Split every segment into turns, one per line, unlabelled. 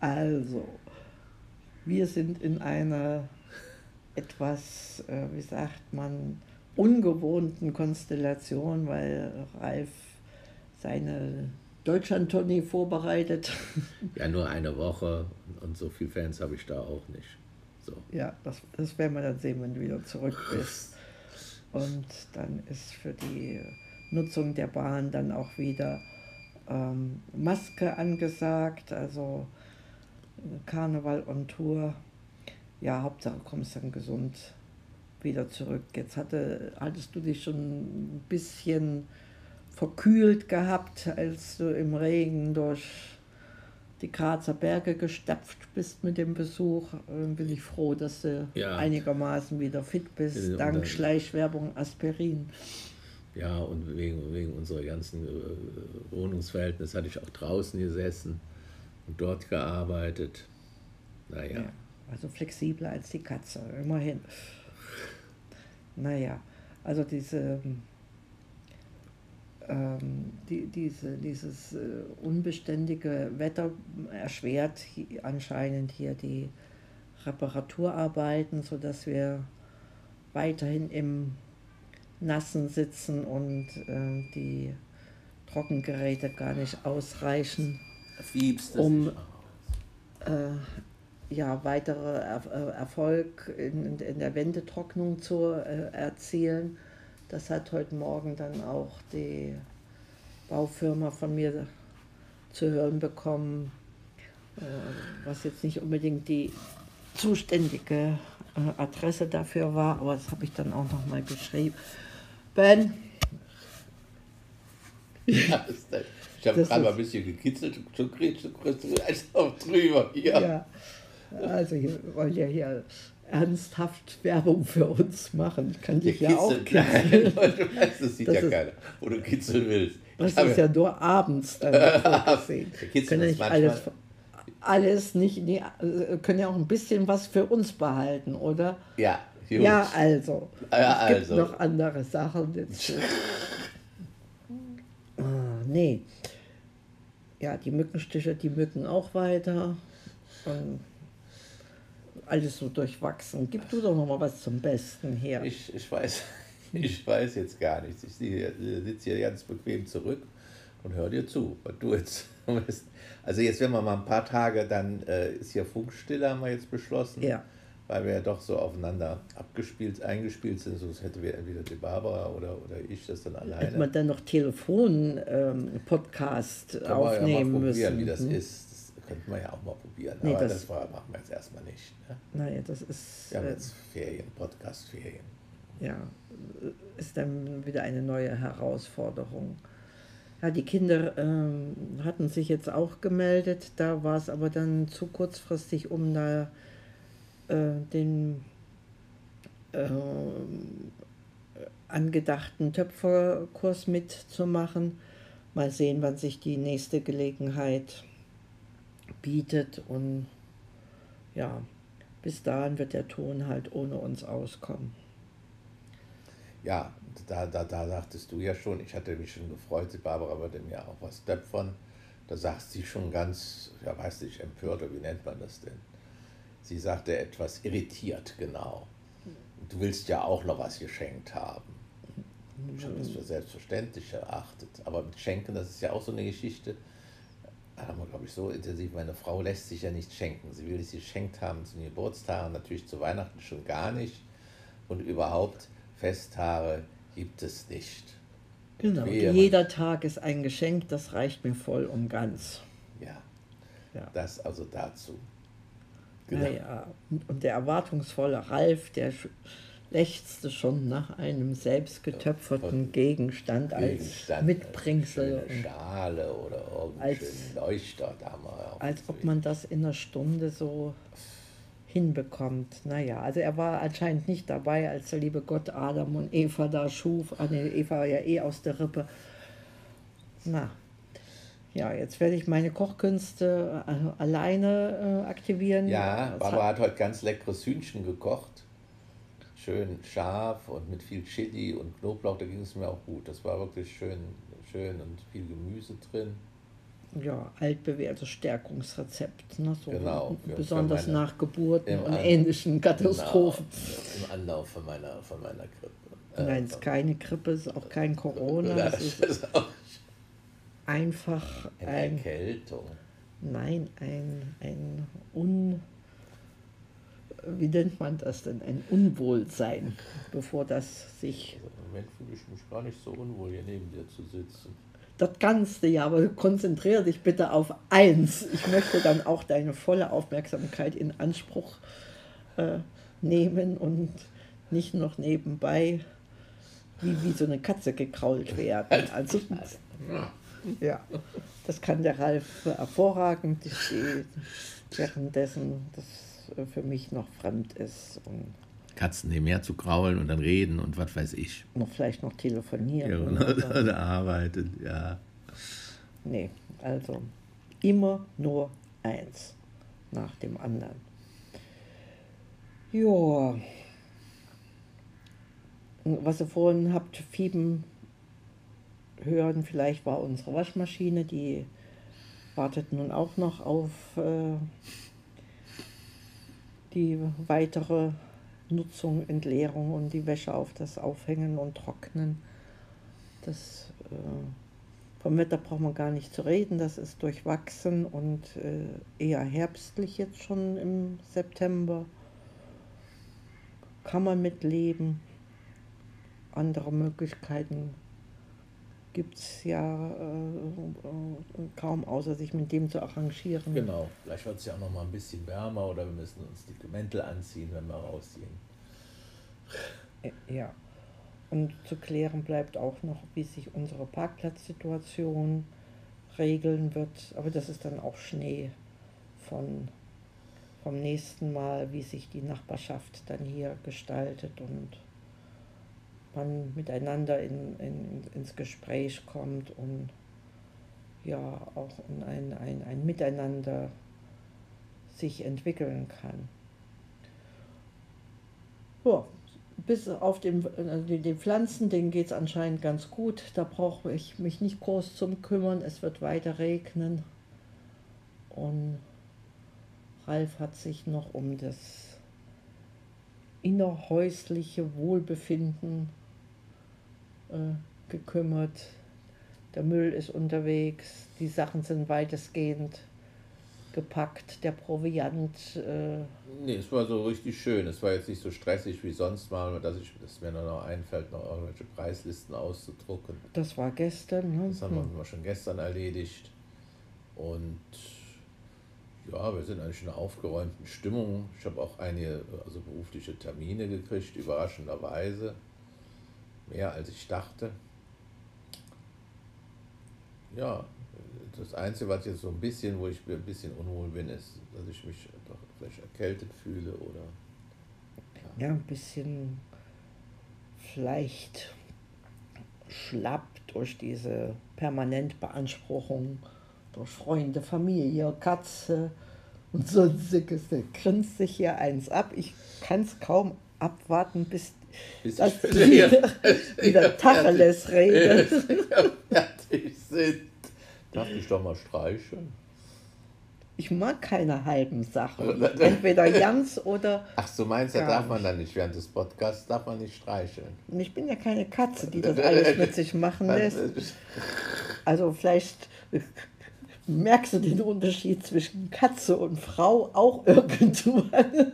Also, wir sind in einer etwas, äh, wie sagt man, ungewohnten Konstellation, weil Ralf seine Deutschland-Tournee vorbereitet.
Ja, nur eine Woche und so viele Fans habe ich da auch nicht. So.
Ja, das, das werden wir dann sehen, wenn du wieder zurück bist. Und dann ist für die Nutzung der Bahn dann auch wieder ähm, Maske angesagt, also Karneval on Tour. Ja, Hauptsache kommst dann gesund wieder zurück. Jetzt hatte, hattest du dich schon ein bisschen verkühlt gehabt, als du im Regen durch die Grazer Berge gestapft bist mit dem Besuch. Bin ich froh, dass du ja. einigermaßen wieder fit bist, dank dann, Schleichwerbung Aspirin.
Ja, und wegen, wegen unserer ganzen äh, Wohnungsverhältnisse hatte ich auch draußen gesessen und dort gearbeitet. Naja. Ja,
also flexibler als die Katze, immerhin. Naja, also diese, ähm, die, diese, dieses äh, unbeständige Wetter erschwert hier, anscheinend hier die Reparaturarbeiten, sodass wir weiterhin im Nassen sitzen und äh, die Trockengeräte gar nicht ausreichen, um äh, ja, weitere er äh, Erfolg in, in der Wendetrocknung zu äh, erzielen. Das hat heute Morgen dann auch die Baufirma von mir zu hören bekommen, äh, was jetzt nicht unbedingt die zuständige äh, Adresse dafür war, aber das habe ich dann auch nochmal geschrieben. Ben.
Ja, ich habe gerade mal ein bisschen gekitzelt, so kriegst du einfach drüber hier. Ja.
Also wir wollen ja hier ernsthaft Werbung für uns machen. Ich kann dich ja auch kitzeln.
das sieht das ja ist, keiner, wo du kitzeln willst.
Das ist ja nur abends dann vorgesehen. können ja nicht alles, alles nicht, nee, äh, können ja auch ein bisschen was für uns behalten, oder?
Ja,
gut. Ja, also. Ja, es gibt also. noch andere Sachen. Jetzt. nee. Ja, die Mückenstiche, die mücken auch weiter. Und alles so durchwachsen. Gib du doch noch mal was zum Besten her.
Ich, ich, weiß, ich weiß jetzt gar nichts. Ich sitze hier ganz bequem zurück und höre dir zu, was du jetzt Also jetzt werden wir mal ein paar Tage, dann äh, ist ja Funkstille, haben wir jetzt beschlossen. Ja. Weil wir ja doch so aufeinander abgespielt, eingespielt sind, sonst hätte wir entweder die Barbara oder, oder ich das dann alleine. Hätte
man dann noch Telefon-Podcast ähm, aufnehmen ja
müssen. wie das hm? ist könnten wir ja auch mal probieren. Nee, aber das, das war, machen wir jetzt erstmal nicht. Ne?
Naja, das ist.
Wir haben äh, jetzt Ferien, Podcast-Ferien.
Ja, ist dann wieder eine neue Herausforderung. Ja, die Kinder ähm, hatten sich jetzt auch gemeldet, da war es aber dann zu kurzfristig, um da äh, den äh, angedachten Töpferkurs mitzumachen. Mal sehen, wann sich die nächste Gelegenheit bietet und ja, bis dahin wird der Ton halt ohne uns auskommen.
Ja, da, da, da sagtest du ja schon, ich hatte mich schon gefreut, die Barbara würde mir auch was töpfern. Da sagt sie schon ganz, ja weiß nicht, empört, wie nennt man das denn? Sie sagte etwas irritiert, genau. Du willst ja auch noch was geschenkt haben. Ich habe das für selbstverständlich erachtet. Aber mit Schenken, das ist ja auch so eine Geschichte haben wir, glaube ich, so intensiv. Meine Frau lässt sich ja nicht schenken. Sie will es geschenkt haben zu den Geburtstagen, natürlich zu Weihnachten schon gar nicht. Und überhaupt Festtage gibt es nicht.
Genau, jeder Tag ist ein Geschenk, das reicht mir voll und ganz.
Ja, ja. das also dazu.
Genau. Naja, und der erwartungsvolle Ralf, der lechzte schon nach einem selbstgetöpferten Gegenstand, Gegenstand als Mitbringsel.
Eine Schale oder irgendein Leuchter.
Als ob man das in einer Stunde so hinbekommt. Naja, also er war anscheinend nicht dabei, als der liebe Gott Adam und Eva da schuf. Ah, nee, Eva war ja eh aus der Rippe. Na, ja, jetzt werde ich meine Kochkünste äh, alleine äh, aktivieren.
Ja, Barbara hat, hat heute ganz leckeres Hühnchen gekocht schön scharf und mit viel Chili und Knoblauch, da ging es mir auch gut. Das war wirklich schön, schön und viel Gemüse drin.
ja, altbewährtes Stärkungsrezept. Ne? So
Genau,
besonders
meine-
nach Geburten und ähnlichen Katastrophen.
Genau, Im Anlauf von meiner, von meiner Grippe. Äh,
Nein, es ist keine Grippe, es ist auch kein Corona.
Ja,
Es ist
ist auch
einfach
eine
ein,
Erkältung.
nein, ein, ein Un, wie nennt man das denn? Ein Unwohlsein, bevor das sich
Also Im Moment fühle ich mich gar nicht so unwohl, hier neben dir zu sitzen.
Das kannst du ja, aber konzentriere dich bitte auf eins. Ich möchte dann auch deine volle Aufmerksamkeit in Anspruch äh, nehmen und nicht noch nebenbei wie, wie so eine Katze gekrault werden. Also, ja, das kann der Ralf hervorragend. Ich stehe währenddessen, das für mich noch fremd ist und
Katzen nebenher zu kraulen und dann reden und was weiß ich.
noch vielleicht noch telefonieren.
Ja,
oder-
oder arbeitet, ja.
Nee, also immer nur eins nach dem anderen. Ja. Was ihr vorhin habt Fieben hören, vielleicht war unsere Waschmaschine, die wartet nun auch noch auf äh, die weitere Nutzung, Entleerung und die Wäsche auf das Aufhängen und Trocknen. Das äh, vom Wetter braucht man gar nicht zu reden, das ist durchwachsen und äh, eher herbstlich jetzt schon im September. Kann man mitleben. Andere Möglichkeiten gibt es ja äh, äh, kaum, außer sich mit dem zu arrangieren.
Genau, vielleicht wird es ja auch noch mal ein bisschen wärmer oder wir müssen uns die Mäntel anziehen, wenn wir rausgehen.
Äh, Ja. Und zu klären bleibt auch noch, wie sich unsere Parkplatzsituation regeln wird. Aber das ist dann auch Schnee von, vom nächsten Mal, wie sich die Nachbarschaft dann hier gestaltet und man miteinander in, in, ins Gespräch kommt und ja auch in ein, ein, ein Miteinander sich entwickeln kann. Ja, bis auf den, äh, den, den Pflanzen, denen geht es anscheinend ganz gut. Da brauche ich mich nicht groß zum kümmern. Es wird weiter regnen. Und Ralf hat sich noch um das innerhäusliche Wohlbefinden äh, gekümmert. Der Müll ist unterwegs, die Sachen sind weitestgehend gepackt, der Proviant. Äh,
Nee, es war so richtig schön. Es war jetzt nicht so stressig wie sonst mal, dass, ich, dass mir nur noch einfällt, noch irgendwelche Preislisten auszudrucken.
das war gestern. Ne?
Das haben wir schon gestern erledigt. Und ja, wir sind eigentlich in einer aufgeräumten Stimmung. Ich habe auch einige also berufliche Termine gekriegt, überraschenderweise. Mehr als ich dachte. Ja, das Einzige, was jetzt so ein bisschen, wo ich ein bisschen unwohl bin, ist, dass ich mich doch vielleicht erkältet fühle oder
ja, ein bisschen vielleicht schlapp durch diese Permanentbeanspruchung durch Freunde, Familie, Katze und sonstiges. Der grinst sich hier eins ab. Ich kann es kaum abwarten, bis
bis
das
ich
wieder, Tacheles redet.
fertig sind. Darf ich doch mal streicheln?
Ich mag keine halben Sachen.
Oder-
Entweder ganz oder.
Ach, so meinst du,
Gar
darf man dann nicht während des Podcasts, darf man nicht streicheln.
Und ich bin ja keine Katze, die das alles mit sich machen lässt. Also vielleicht merkst du den Unterschied zwischen Katze und Frau auch irgendwann.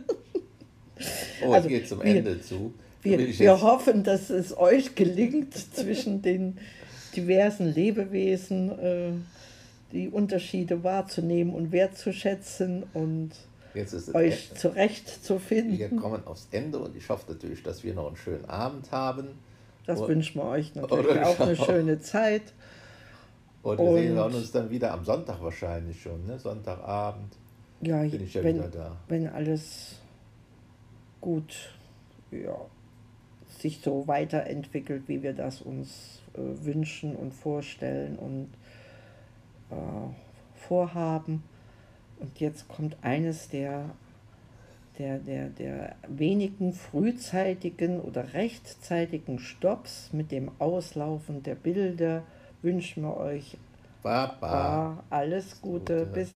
Oh,
Also,
geht zum
wir-
Ende zu.
Wir, wir hoffen, dass es euch gelingt, zwischen den diversen Lebewesen äh, die Unterschiede wahrzunehmen und wertzuschätzen und euch
Ende.
zurechtzufinden.
Wir kommen aufs Ende und ich hoffe natürlich, dass wir noch einen schönen Abend haben.
Das
Oder-
wünschen wir euch natürlich auch eine
schau.
schöne Zeit.
Und wir sehen
Und-
uns dann wieder am Sonntag wahrscheinlich schon, ne? Sonntagabend
Ja,
bin ich ja
wenn,
wieder da.
wenn alles gut ja, sich so weiterentwickelt, wie wir das uns äh, wünschen und vorstellen und äh, vorhaben. Und jetzt kommt eines der, der, der, der wenigen frühzeitigen oder rechtzeitigen Stops mit dem Auslaufen der Bilder. Wünschen wir euch
Baba.
Alles Gute.
Gute.
Bis